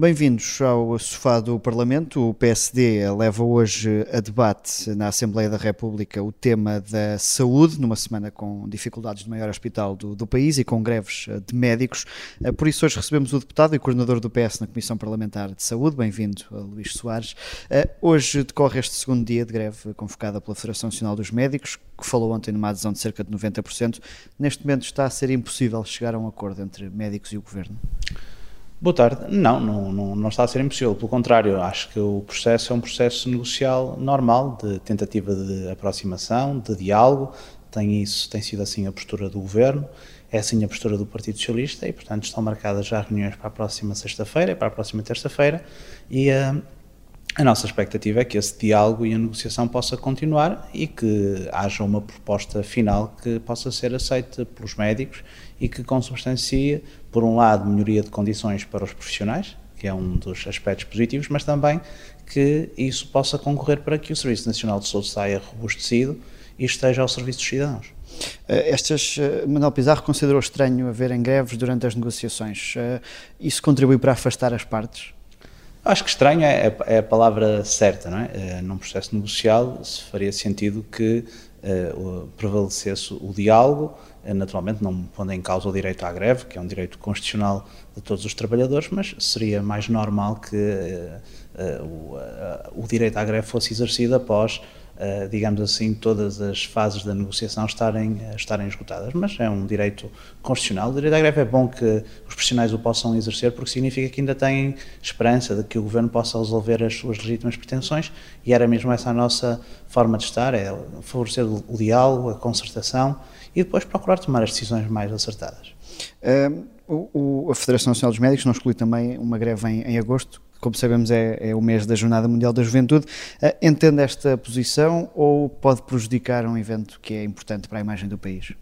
Bem-vindos ao sofá do Parlamento. O PSD leva hoje a debate na Assembleia da República o tema da saúde, numa semana com dificuldades no maior hospital do, do, país e com greves de médicos. Eh, por isso, hoje recebemos o deputado e coordenador do PS na Comissão Parlamentar de Saúde. Bem-vindo, Luís Soares. Eh, hoje decorre este segundo dia de greve convocada pela Federação Nacional dos Médicos, que falou ontem numa adesão de cerca de 90%. Neste momento está a ser impossível chegar a um acordo entre médicos e o governo. Boa tarde. Não, não, não, não, está a ser impossível. Pelo contrário, acho que o processo é um processo negocial normal, de tentativa de aproximação, de diálogo. Tem isso, tem sido assim a postura do Governo, é assim a postura do Partido Socialista e, portanto, estão marcadas já reuniões para a próxima sexta-feira e para a próxima terça-feira e uh, a nossa expectativa é que esse diálogo e a negociação possa continuar e que haja uma proposta final que possa ser aceita pelos médicos e que consubstancie, por um lado, melhoria de condições para os profissionais, que é um dos aspectos positivos, mas também que isso possa concorrer para que o Serviço Nacional de Saúde saia robustecido e esteja ao serviço dos cidadãos. Eh, estas, eh, Manuel Pizarro considerou estranho haverem greves durante as negociações. Eh, isso contribuiu para afastar as partes? Acho que estranho é, é, a palavra certa, não é? Num processo negocial se faria sentido que prevalecesse o diálogo, naturalmente não pondo em causa o direito à greve, que é um direito constitucional de todos os trabalhadores, mas seria mais normal que uh, o, o direito à greve fosse exercido após eh, digamos assim, todas as fases da negociação estarem, eh, estarem esgotadas. Mas é um direito constitucional. O direito à greve é bom que os profissionais o possam exercer, porque significa que ainda têm esperança de que o governo possa resolver as suas legítimas pretensões, e era mesmo essa a nossa forma de estar: é favorecer o diálogo, a concertação e depois procurar tomar as decisões mais acertadas. Uh, o, o, a Federação Nacional dos Médicos não exclui também uma greve em, em agosto como sabemos, é, é, o mês da Jornada Mundial da Juventude. Uh, entende esta posição ou pode prejudicar um evento que é importante para a imagem do país?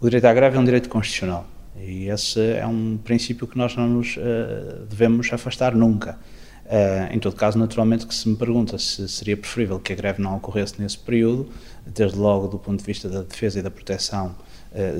O direito à greve é um direito constitucional e esse é um princípio que nós não nos uh, devemos afastar nunca. Uh, em todo caso, naturalmente, que se me pergunta se seria preferível que a greve não ocorresse nesse período, desde logo do ponto de vista da defesa e da proteção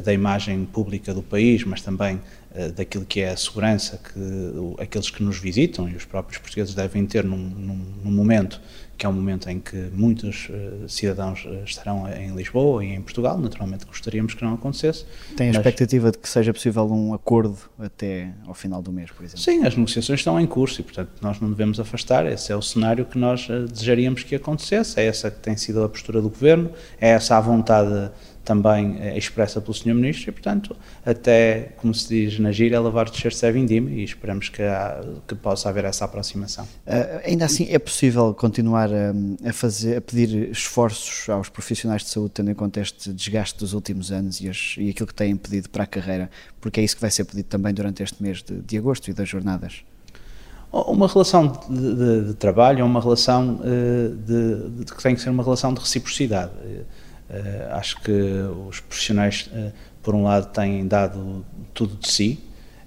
da imagem pública do país, mas também uh, daquilo que é a segurança que aqueles que nos visitam e os próprios portugueses devem ter num, num, num momento que é um momento em que muitos uh, cidadãos estarão em Lisboa e em Portugal. Naturalmente gostaríamos que não acontecesse. Tem a mas... expectativa de que seja possível um acordo até ao final do mês, por exemplo? Sim, as negociações estão em curso e, portanto, nós não devemos afastar. Esse é o cenário que nós desejaríamos que acontecesse. É essa que tem sido a postura do Governo, é essa a vontade também é expressa pelo Sr. Ministro e, portanto, até, como se diz na gira, lavar de ser vindime e esperamos que, há, que possa haver essa aproximação. Uh, ainda assim, é possível continuar a, a, fazer, a pedir esforços aos profissionais de saúde, tendo em conta este desgaste dos últimos anos e, as, e aquilo que têm pedido para a carreira, porque é isso que vai ser pedido também durante este mês de, de agosto e das jornadas? Uma relação de, de, de trabalho é uma relação uh, de, que tem que ser uma relação de reciprocidade. Uh, acho que os profissionais, uh, por um lado, têm dado tudo de si.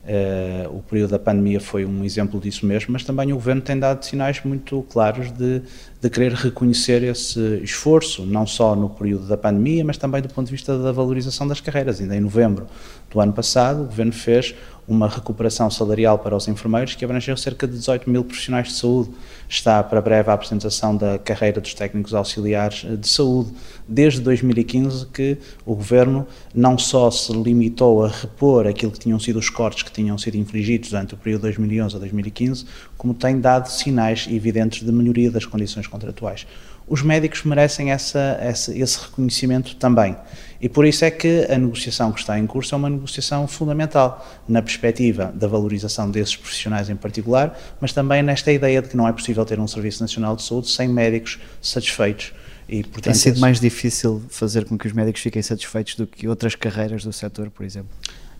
Uh, o período da pandemia foi um exemplo disso mesmo, mas também o governo tem dado sinais muito claros de, de querer reconhecer esse esforço, não só no período da pandemia, mas também do ponto de vista da valorização das carreiras. Ainda em novembro do ano passado, o governo fez uma recuperação salarial para os enfermeiros que abrangeu cerca de 18 mil profissionais de saúde. Está para breve a apresentação da carreira dos técnicos auxiliares de saúde. Desde 2015 que o Governo não só se limitou a repor aquilo que tinham sido os cortes que tinham sido infligidos durante o período 2011 a 2015, como tem dado sinais evidentes de melhoria das condições contratuais. Os médicos merecem essa, essa, esse reconhecimento também. E por isso é que a negociação que está em curso é uma negociação fundamental, na perspectiva da valorização desses profissionais em particular, mas também nesta ideia de que não é possível ter um Serviço Nacional de Saúde sem médicos satisfeitos. E, portanto, Tem sido mais difícil fazer com que os médicos fiquem satisfeitos do que outras carreiras do setor, por exemplo?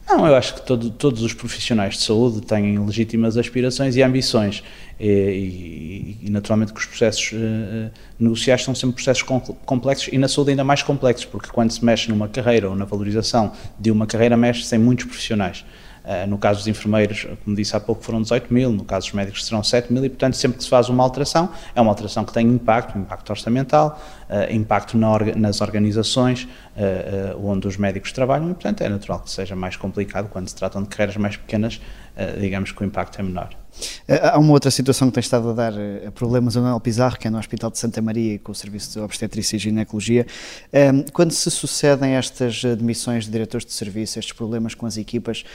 Não, eu acho que todo, todos os profissionais de saúde têm legítimas aspirações e ambições e, e, e naturalmente que os processos uh, negociais são sempre processos complexos e na saúde ainda mais complexos, porque quando se mexe numa carreira ou na valorização de uma carreira, mexe-se em muitos profissionais. Uh, no caso dos enfermeiros, como disse há pouco, foram 18 mil, no caso dos médicos serão 7 mil, e portanto, sempre que se faz uma alteração, é uma alteração que tem impacto, impacto orçamental, impacto na nas organizações uh, onde os médicos trabalham, e portanto é natural que seja mais complicado quando se tratam de carreiras mais pequenas digamos que o impacto é menor. Há uma outra situação que tem estado a dar problemas ao Manuel Pizarro, que é no Hospital de Santa Maria com o Serviço de Obstetrícia e Ginecologia. Quando se sucedem estas demissões de diretores de serviço, estes problemas com as equipas,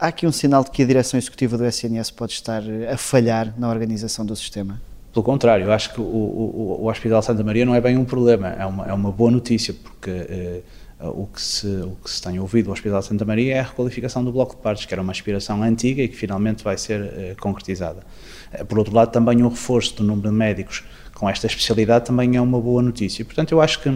há aqui um sinal de que a direção executiva do SNS pode estar a falhar na organização do sistema? Pelo contrário, eu acho que o, o, o Hospital Santa Maria não é bem um problema, é uma, é uma boa notícia, porque eh, o, que se, o que se tem ouvido do Hospital Santa Maria é a requalificação do bloco de partes, que era uma aspiração antiga e que finalmente vai ser eh, concretizada. Eh, por outro lado, também o reforço do número de médicos com esta especialidade também é uma boa notícia. Portanto, eu acho que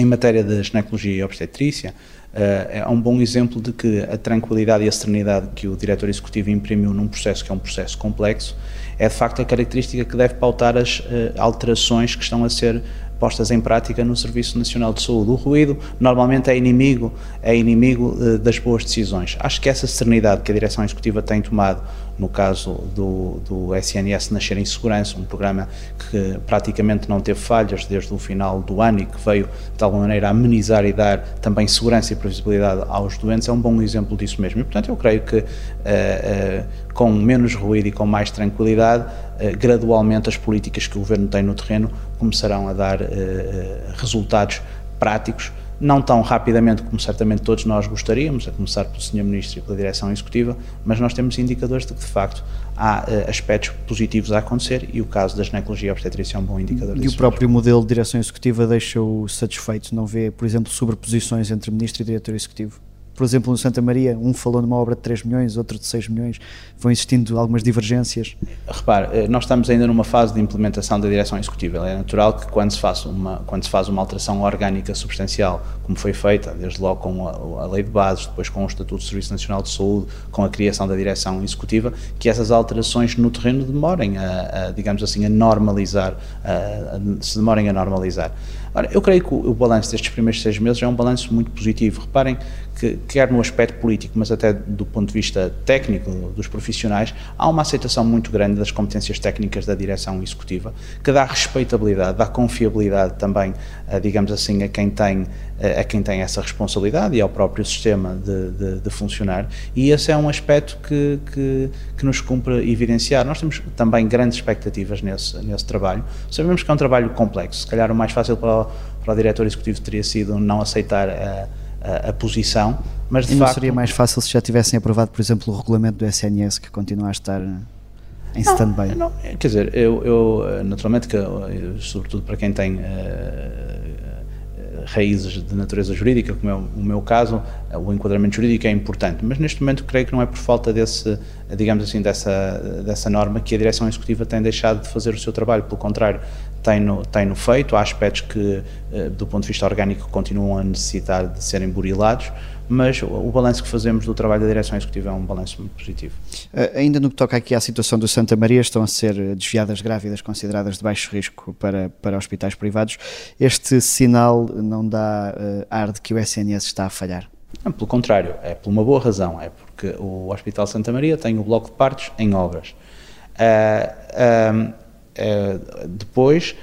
em matéria de ginecologia e obstetrícia, Uh, é um bom exemplo de que a tranquilidade e a serenidade que o diretor executivo imprimiu num processo que é um processo complexo é de facto a característica que deve pautar as uh, alterações que estão a ser postas em prática no Serviço Nacional de Saúde. O ruído normalmente é inimigo, é inimigo uh, das boas decisões. Acho que essa serenidade que a direção executiva tem tomado no caso do, do SNS Nascer em Segurança, um programa que praticamente não teve falhas desde o final do ano e que veio de alguma maneira amenizar e dar também segurança e previsibilidade aos doentes, é um bom exemplo disso mesmo. E portanto eu creio que uh, uh, com menos ruído e com mais tranquilidade, uh, gradualmente as políticas que o Governo tem no terreno começarão a dar resultados práticos não tão rapidamente como certamente todos nós gostaríamos, a começar pelo Sr. Ministro e pela Direção Executiva, mas nós temos indicadores de que, de facto, há uh, aspectos positivos a acontecer e o caso da ginecologia obstetrícia é um bom indicador E o próprio mesmo. modelo de Direção Executiva deixa-o satisfeito? Não vê, por exemplo, sobreposições entre Ministro e Diretor Executivo? Por exemplo, no Santa Maria, um falou numa obra de 3 milhões, outro de 6 milhões, vão existindo algumas divergências? Repare, eh, nós estamos ainda numa fase de implementação da direção executiva. É natural que quando se, faz uma, quando se faz uma alteração orgânica substancial, como foi feita, desde logo com a, a lei de bases, depois com o Estatuto do Serviço Nacional de Saúde, com a criação da direção executiva, que essas alterações no terreno demorem a, a digamos assim, a normalizar, a, se demorem a normalizar. Ora, eu creio que o, o balanço destes primeiros seis meses é um balanço muito positivo. Reparem que, quer no aspecto político, mas até do ponto de vista técnico dos profissionais, há uma aceitação muito grande das competências técnicas da direção executiva, que dá respeitabilidade, dá confiabilidade também, eh, digamos assim, a quem tem, a quem tem essa responsabilidade e ao próprio sistema de, de, de funcionar. E esse é um aspecto que, que, que, nos cumpre evidenciar. Nós temos também grandes expectativas nesse, nesse trabalho. Sabemos que é um trabalho complexo. Se calhar o mais fácil para o, para o diretor executivo teria sido não aceitar a a, a posição, mas de e não facto... seria mais fácil se já tivessem aprovado, por exemplo, o regulamento do SNS, que continua a estar em stand-by? Quer dizer, eu, eu naturalmente, que, sobretudo para quem tem uh, raízes de natureza jurídica, como é o meu caso, o enquadramento jurídico é importante, mas neste momento creio que não é por falta desse, digamos assim, dessa, dessa norma que a direção executiva tem deixado de fazer o seu trabalho, pelo contrário, tem-no tem -no feito, há aspectos que, eh, do ponto de vista orgânico, continuam a necessitar de serem burilados, mas o balanço que fazemos do trabalho da direção executiva é um balanço muito positivo. Uh, ainda no que toca aqui à situação do Santa Maria, estão a ser desviadas grávidas consideradas de baixo risco para, para hospitais privados. Este sinal não dá uh, ar de que o SNS está a falhar? Não, pelo contrário, é por uma boa razão, é porque o Hospital Santa Maria tem o bloco de partos em obras. Uh, depois,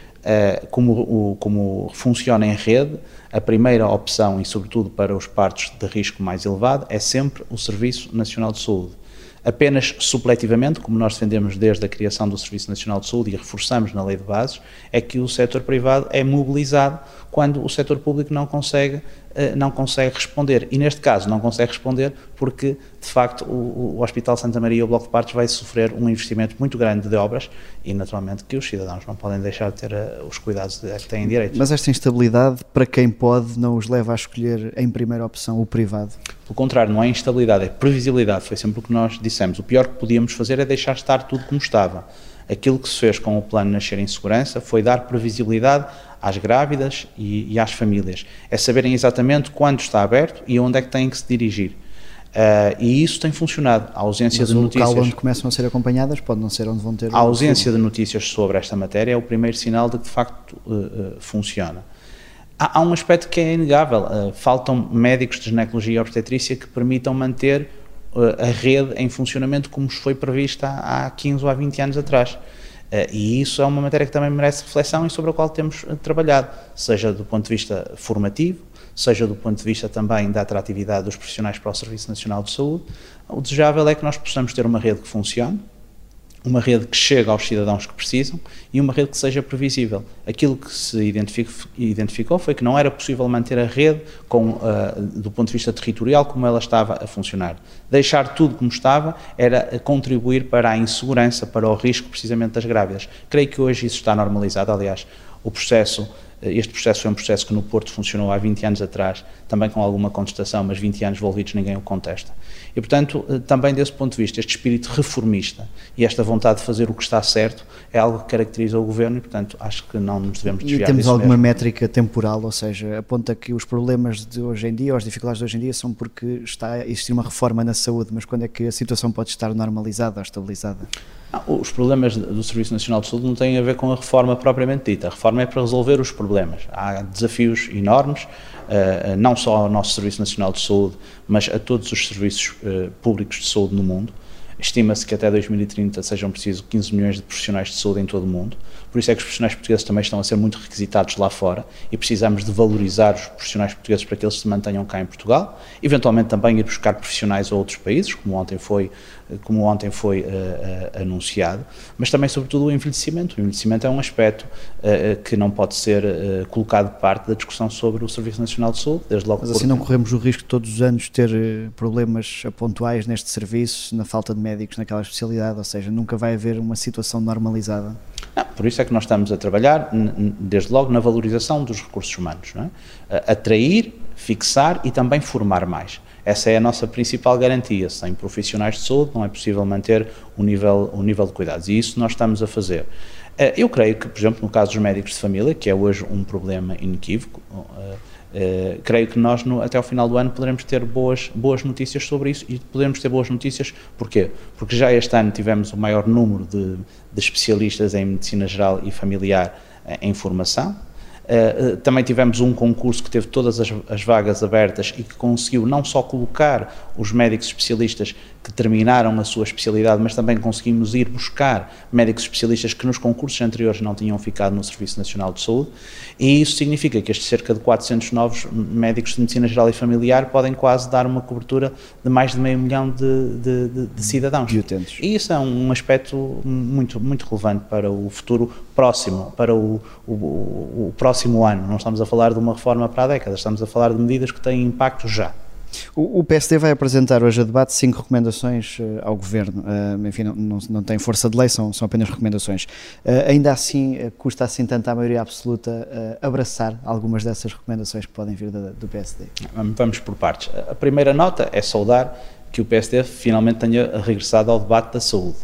como, o, como funciona em rede, a primeira opção, e sobretudo para os partos de risco mais elevado, é sempre o Serviço Nacional de Saúde. Apenas supletivamente, como nós defendemos desde a criação do Serviço Nacional de Saúde e reforçamos na lei de bases, é que o setor privado é mobilizado quando o setor público não consegue, eh, não consegue responder. E neste caso não consegue responder porque, de facto, o, o Hospital Santa Maria e o Bloco de Partos vai sofrer um investimento muito grande de obras e, naturalmente, que os cidadãos não podem deixar de ter eh, os cuidados de, que têm direito. Mas esta instabilidade, para quem pode, não os leva a escolher em primeira opção o privado? Pelo contrário, não é instabilidade, é previsibilidade. Foi sempre o que nós dissemos. O pior que podíamos fazer é deixar estar tudo como estava. Aquilo que se fez com o plano Nascer em Segurança foi dar previsibilidade às grávidas e, e às famílias. É saberem exatamente quando está aberto e onde é que têm que se dirigir. Uh, e isso tem funcionado. A ausência Mas de notícias. local onde começam a ser acompanhadas pode não ser onde vão ter. A ausência de notícias sobre esta matéria é o primeiro sinal de que de facto uh, uh, funciona. Há, há, um aspecto que é inegável: faltam médicos de ginecologia e obstetrícia que permitam manter a rede em funcionamento como foi prevista há 15 ou há 20 anos atrás. E isso é uma matéria que também merece reflexão e sobre a qual temos trabalhado, seja do ponto de vista formativo, seja do ponto de vista também da atratividade dos profissionais para o Serviço Nacional de Saúde. O desejável é que nós possamos ter uma rede que funcione, uma rede que chegue aos cidadãos que precisam e uma rede que seja previsível. Aquilo que se identificou foi que não era possível manter a rede com, uh, do ponto de vista territorial como ela estava a funcionar. Deixar tudo como estava era contribuir para a insegurança, para o risco precisamente das grávidas. Creio que hoje isso está normalizado, aliás, o processo este processo foi um processo que no Porto funcionou há 20 anos atrás, também com alguma contestação, mas 20 anos envolvidos ninguém o contesta. E, portanto, eh, também desse ponto de vista, este espírito reformista e esta vontade de fazer o que está certo é algo que caracteriza o Governo e, portanto, acho que não nos devemos desviar E temos alguma mesmo. métrica temporal, ou seja, aponta que os problemas de hoje em dia, ou as dificuldades de hoje em dia, são porque está a existir uma reforma na saúde, mas quando é que a situação pode estar normalizada ou estabilizada? Os problemas do Serviço Nacional de Saúde não têm a ver com a reforma propriamente dita. A reforma é para resolver os problemas. Há desafios enormes, eh, não só ao nosso Serviço Nacional de Saúde, mas a todos os serviços eh, públicos de saúde no mundo. Estima-se que até 2030 sejam precisos 15 milhões de profissionais de saúde em todo o mundo. Por isso é que os profissionais portugueses também estão a ser muito requisitados lá fora e precisamos de valorizar os profissionais portugueses para que eles se mantenham cá em Portugal. Eventualmente também ir buscar profissionais a outros países, como ontem foi, como ontem foi uh, uh, anunciado. Mas também, sobretudo, o envelhecimento. O envelhecimento é um aspecto uh, que não pode ser colocado de parte da discussão sobre o Serviço Nacional de Saúde, desde logo. Mas assim não corremos o risco de todos os anos ter problemas pontuais neste serviço, na falta de médicos naquela especialidade, ou seja, nunca vai haver uma situação normalizada? Não, por isso é que nós estamos a trabalhar, desde logo, na valorização dos recursos humanos. É? Atrair, fixar e também formar mais. Essa é a nossa principal garantia. Sem profissionais de saúde não é possível manter o nível, o nível de cuidados. E isso nós estamos a fazer. Eh, eu creio que, por exemplo, no caso dos médicos de família, que é hoje um problema inequívoco, Uh, creio que nós, no, até ao final do ano, poderemos ter boas, boas notícias sobre isso e podemos ter boas notícias, porquê? Porque já este ano tivemos o maior número de, de especialistas em medicina geral e familiar uh, em formação, Uh, também tivemos um concurso que teve todas as, as, vagas abertas e que conseguiu não só colocar os médicos especialistas que terminaram a sua especialidade, mas também conseguimos ir buscar médicos especialistas que nos concursos anteriores não tinham ficado no Serviço Nacional de Saúde, e isso significa que estes cerca de 400 novos médicos de medicina geral e familiar podem quase dar uma cobertura de mais de meio milhão de, de, de, de cidadãos. De utentes. E isso é um aspecto muito, muito relevante para o futuro próximo, para o, o, o próximo ano. Não estamos a falar de uma reforma para a década, estamos a falar de medidas que têm impacto já. O, PSD vai apresentar hoje a debate cinco recomendações uh, ao Governo. Uh, enfim, não, não, não, tem força de lei, são, são apenas recomendações. Uh, ainda assim, custa assim tanto à maioria absoluta abraçar algumas dessas recomendações que podem vir do PSD? Vamos por partes. A primeira nota é saudar que o PSD finalmente tenha regressado ao debate da saúde.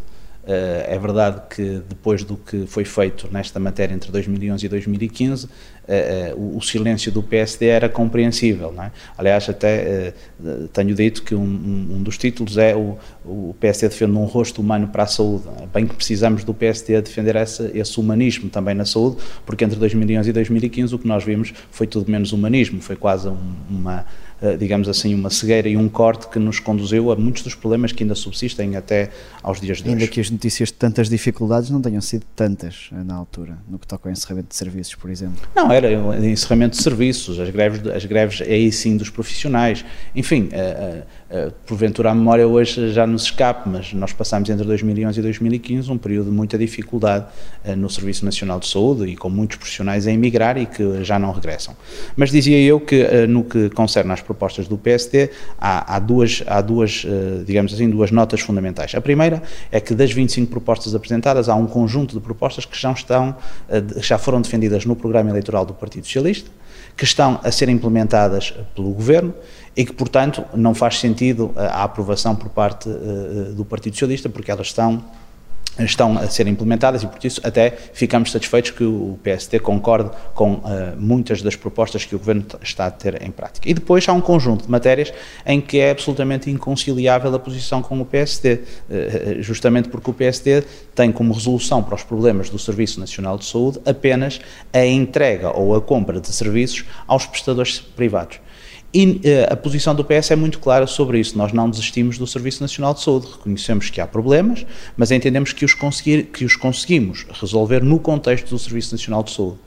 É verdade que depois do que foi feito nesta matéria entre 2011 e 2015, uh, uh, o, silêncio do PSD era compreensível. É? Aliás, até tenho dito que um, um, dos títulos é o, o PSD defende um rosto humano para a saúde. Bem que precisamos do PSD defender essa, esse humanismo também na saúde, porque entre 2011 e 2015 o que nós vimos foi tudo menos humanismo, foi quase um, uma eh, digamos assim, uma cegueira e um corte que nos conduziu a muitos dos problemas que ainda subsistem até aos dias de hoje. Ainda que as notícias de tantas dificuldades não tenham sido tantas eh, na altura, no que toca ao encerramento de serviços, por exemplo. Não, era o encerramento de serviços, as greves, as greves aí sim dos profissionais, enfim, uh, porventura a memória hoje já nos escape, mas nós passamos entre 2011 e 2015 um período de muita dificuldade no Serviço Nacional de Saúde e com muitos profissionais a emigrar e que já não regressam. Mas dizia eu que no que concerne às propostas do PSD, há, há duas, há duas uh, digamos assim, duas notas fundamentais. A primeira é que das 25 propostas apresentadas, há um conjunto de propostas que já, estão, já foram defendidas no programa eleitoral do Partido Socialista, que estão a ser implementadas pelo Governo e que, portanto, não faz sentido eh, a aprovação por parte do Partido Socialista, porque elas estão estão a ser implementadas e por isso até ficamos satisfeitos que o PST concorde com uh, muitas das propostas que o Governo está a ter em prática. E depois há um conjunto de matérias em que é absolutamente inconciliável a posição com o PST, uh, eh, justamente porque o PST tem como resolução para os problemas do Serviço Nacional de Saúde apenas a entrega ou a compra de serviços aos prestadores privados. E uh, a posição do PS é muito clara sobre isso. Nós não desistimos do Serviço Nacional de Saúde. Reconhecemos que há problemas, mas entendemos que os, conseguir, que os conseguimos resolver no contexto do Serviço Nacional de Saúde.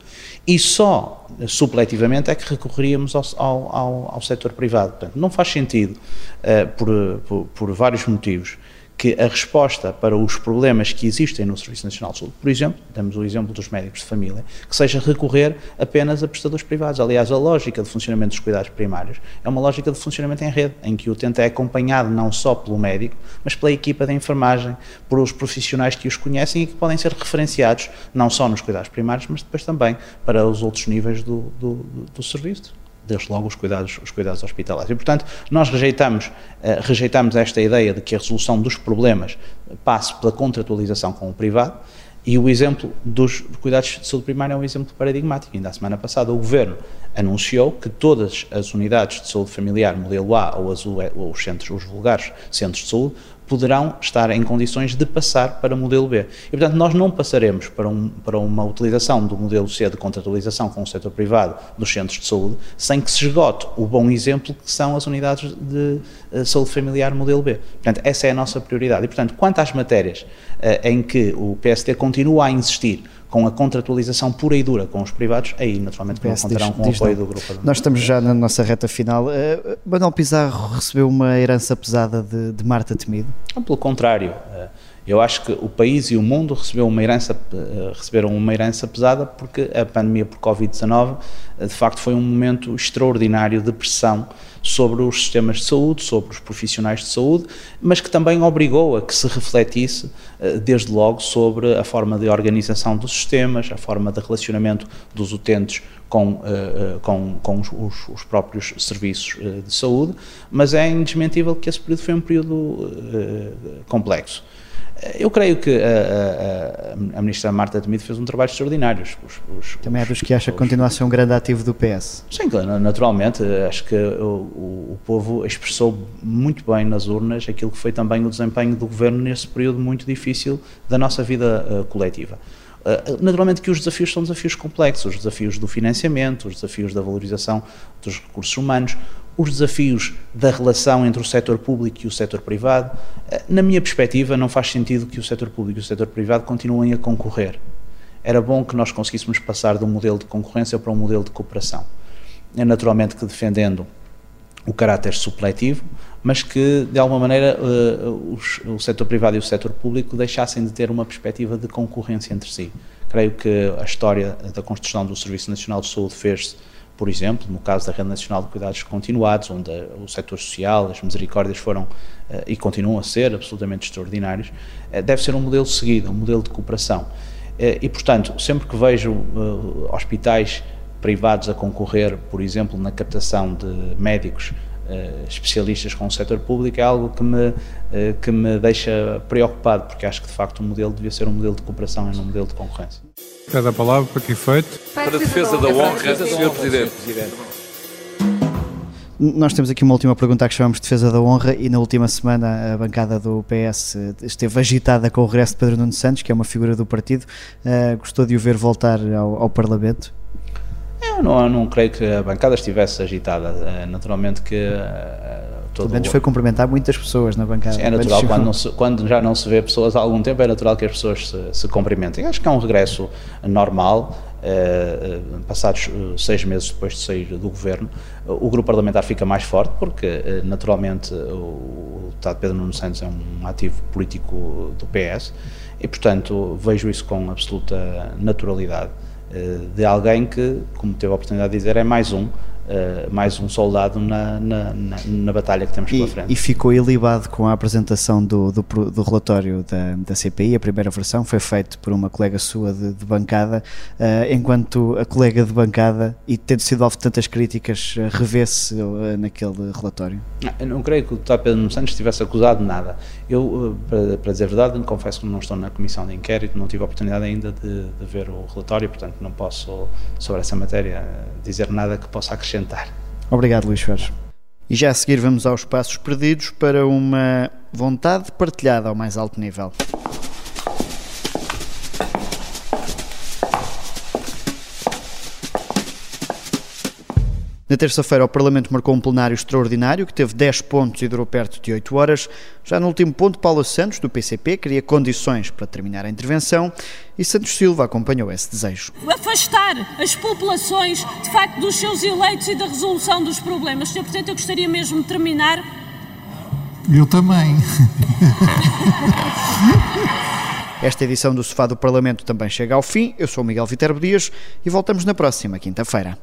E só supletivamente é que recorreríamos ao, ao, ao, ao setor privado. Portanto, não faz sentido, uh, por, por, por vários motivos que a resposta para os problemas que existem no Serviço Nacional de Saúde, por exemplo, damos o exemplo dos médicos de família, que seja recorrer apenas a prestadores privados. Aliás, a lógica de funcionamento dos cuidados primários é uma lógica de funcionamento em rede, em que o utente é acompanhado não só pelo médico, mas pela equipa de enfermagem, por os profissionais que os conhecem e que podem ser referenciados não só nos cuidados primários, mas depois também para os outros níveis do, do, do, do serviço desde logo os cuidados, os cuidados hospitalares. E, portanto, nós rejeitamos, uh, rejeitamos esta ideia de que a resolução dos problemas passe pela contratualização com o privado e o exemplo dos cuidados de saúde primária é um exemplo paradigmático. Ainda a semana passada o Governo anunciou que todas as unidades de saúde familiar modelo A ou, as, ou os centros, os vulgares centros de saúde, poderão estar em condições de passar para o modelo B. E, portanto, nós não passaremos para, um, para uma utilização do modelo C de contratualização com o setor privado dos centros de saúde sem que se esgote o bom exemplo que são as unidades de uh, saúde familiar modelo B. Portanto, essa é a nossa prioridade. E, portanto, quanto às matérias uh, em que o PST continua a insistir com a contratualização pura e dura com os privados, aí naturalmente não contarão com o apoio do grupo. Nós estamos já na nossa reta final. Uh, Manuel Pizarro recebeu uma herança pesada de, de Marta Temido? Pelo contrário, uh, eu acho que o país e o mundo recebeu uma herança, uh, receberam uma herança pesada porque a pandemia por Covid-19 de facto foi um momento extraordinário de pressão sobre os sistemas de saúde, sobre os profissionais de saúde, mas que também obrigou a que se refletisse, eh, desde logo, sobre a forma de organização dos sistemas, a forma de relacionamento dos utentes com, eh, eh, com, com os, os, próprios serviços de saúde, mas é indesmentível que esse período foi um período complexo. Eu creio que a, a, a, ministra Marta Temido fez um trabalho extraordinário. Os, os, Também é dos que acha que continua a ser um grande ativo do PS. Sim, naturalmente. Acho que o, o, povo expressou muito bem nas urnas aquilo que foi também o desempenho do governo nesse período muito difícil da nossa vida uh, coletiva. Uh, naturalmente que os desafios são desafios complexos, os desafios do financiamento, os desafios da valorização dos recursos humanos, os desafios da relação entre o setor público e o setor privado. Eh, na minha perspectiva, não faz sentido que o setor público e o setor privado continuem a concorrer. Era bom que nós conseguíssemos passar de um modelo de concorrência para um modelo de cooperação. É naturalmente que defendendo o caráter supletivo, mas que de alguma maneira uh, o setor privado e o setor público deixassem de ter uma perspectiva de concorrência entre si. Creio que a história da construção do Serviço Nacional de Saúde fez-se por exemplo, no caso da Rede Nacional de Cuidados Continuados, onde o setor social, as misericórdias foram eh, e continuam a ser absolutamente extraordinários, eh, deve ser um modelo seguido, um modelo de cooperação. Eh, e, portanto, sempre que vejo hospitais privados a concorrer, por exemplo, na captação de médicos especialistas com o setor público, é algo que me, que me deixa preocupado, porque acho que de facto o modelo devia ser um modelo de cooperação e não um modelo de concorrência. Cada palavra para que efeito? Para a defesa da honra, Sr. Presidente. Nós temos aqui uma última pergunta que chamamos de defesa da honra e na última semana a bancada do PS esteve agitada com o regresso de Pedro Nuno Santos, que é uma figura do partido. Uh, gostou de o ver voltar ao, ao Parlamento? Não, eu não, creio que a bancada estivesse agitada. Uh, naturalmente que uh, Pelo menos foi cumprimentar muitas pessoas na bancada. Sim, é natural, quando, se, quando, já não se vê pessoas há algum tempo, é natural que as pessoas se, se cumprimentem. Acho que é um regresso normal, eh, passados eh, seis meses depois de sair do governo, o grupo parlamentar fica mais forte, porque eh, naturalmente o deputado Pedro Nuno Santos é um ativo político do PS e, portanto, vejo isso com absoluta naturalidade de alguém que, como teve a oportunidade de dizer, é mais um uh, mais um soldado na, na, na, na, batalha que temos e, pela frente. E ficou ilibado com a apresentação do, do, do, relatório da, da CPI, a primeira versão foi feita por uma colega sua de, de bancada, uh, enquanto a colega de bancada, e tendo sido alvo de tantas críticas, uh, revê-se uh, naquele relatório? Eu não creio que o deputado Pedro Santos estivesse acusado de nada. Eu, para, para dizer a verdade, confesso que não estou na comissão de inquérito, não tive a oportunidade ainda de, de ver o relatório, portanto não posso, sobre essa matéria, dizer nada que possa acrescentar acrescentar. Obrigado, Luís Ferres. E já a seguir vamos aos passos perdidos para uma vontade partilhada ao mais alto nível. Na terça-feira, o Parlamento marcou um plenário extraordinário que teve 10 pontos e durou perto de 8 horas. Já no último ponto, Paula Santos, do PCP, queria condições para terminar a intervenção e Santos Silva acompanhou esse desejo. Afastar as populações, de facto, dos seus eleitos e da resolução dos problemas. Sr. Presidente, eu gostaria mesmo de terminar. Eu também. Esta edição do Sofá do Parlamento também chega ao fim. Eu sou o Miguel Viterbo Dias e voltamos na próxima quinta-feira.